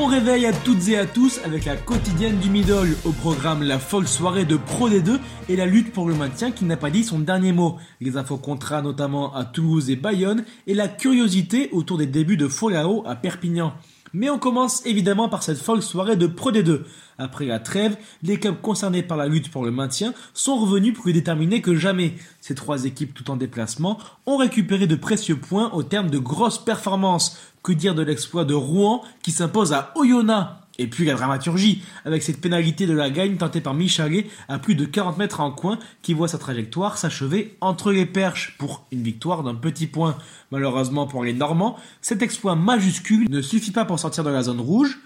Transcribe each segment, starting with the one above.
Bon réveil à toutes et à tous avec la quotidienne du middle. Au programme, la folle soirée de Pro D2 et la lutte pour le maintien qui n'a pas dit son dernier mot. Les infos contrats notamment à Toulouse et Bayonne et la curiosité autour des débuts de Folao à Perpignan. Mais on commence évidemment par cette folle soirée de Pro D2. Après la trêve, les clubs concernés par la lutte pour le maintien sont revenus plus déterminés que jamais. Ces trois équipes tout en déplacement ont récupéré de précieux points au terme de grosses performances. Que dire de l'exploit de Rouen qui s'impose à Oyonnax? Et puis la dramaturgie, avec cette pénalité de la gagne tentée par Michalet à plus de 40 mètres en coin, qui voit sa trajectoire s'achever entre les perches pour une victoire d'un petit point. Malheureusement pour les Normands, cet exploit majuscule ne suffit pas pour sortir de la zone rouge.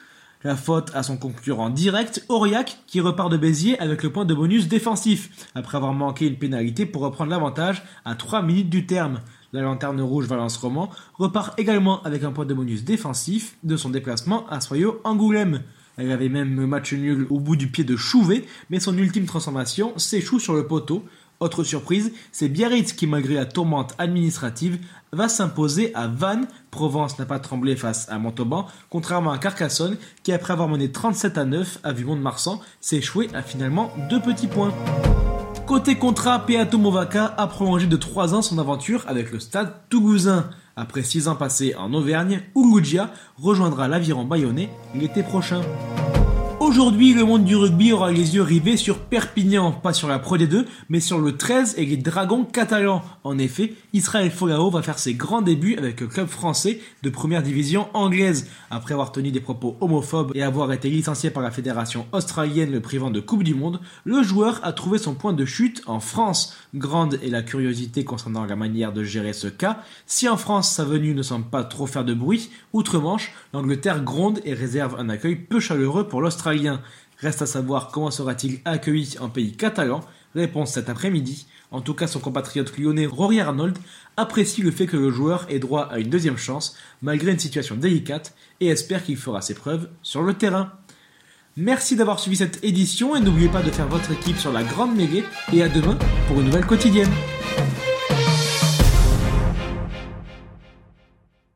La faute à son concurrent direct, Aurillac, qui repart de Béziers avec le point de bonus défensif, après avoir manqué une pénalité pour reprendre l'avantage à 3 minutes du terme. La lanterne rouge Valence Roman repart également avec un point de bonus défensif de son déplacement à Soyaux Angoulême. Elle avait même match nul au bout du pied de Chouvet, mais son ultime transformation s'échoue sur le poteau. Autre surprise, c'est Biarritz qui, malgré la tourmente administrative, va s'imposer à Vannes. Provence n'a pas tremblé face à Montauban, contrairement à Carcassonne, qui après avoir mené 37 à 9 à Vumont-de-Marsan, s'est échoué à finalement deux petits points. Côté contrat, Peato Movaca a prolongé de 3 ans son aventure avec le stade toulousain. Après 6 ans passés en Auvergne, Urugia rejoindra l'aviron bayonnais l'été prochain. Aujourd'hui, le monde du rugby aura les yeux rivés sur Perpignan, pas sur la Pro D2, mais sur le 13 et les Dragons catalans. En effet, Israël Fogao va faire ses grands débuts avec le club français de première division anglaise. Après avoir tenu des propos homophobes et avoir été licencié par la fédération australienne le privant de Coupe du Monde, le joueur a trouvé son point de chute en France. Grande est la curiosité concernant la manière de gérer ce cas. Si en France sa venue ne semble pas trop faire de bruit, outre-Manche, l'Angleterre gronde et réserve un accueil peu chaleureux pour l'Australie. Reste à savoir comment sera-t-il accueilli en pays catalan. Réponse cet après-midi. En tout cas, son compatriote lyonnais Rory Arnold apprécie le fait que le joueur ait droit à une deuxième chance, malgré une situation délicate, et espère qu'il fera ses preuves sur le terrain. Merci d'avoir suivi cette édition et n'oubliez pas de faire votre équipe sur la grande mêlée et à demain pour une nouvelle quotidienne.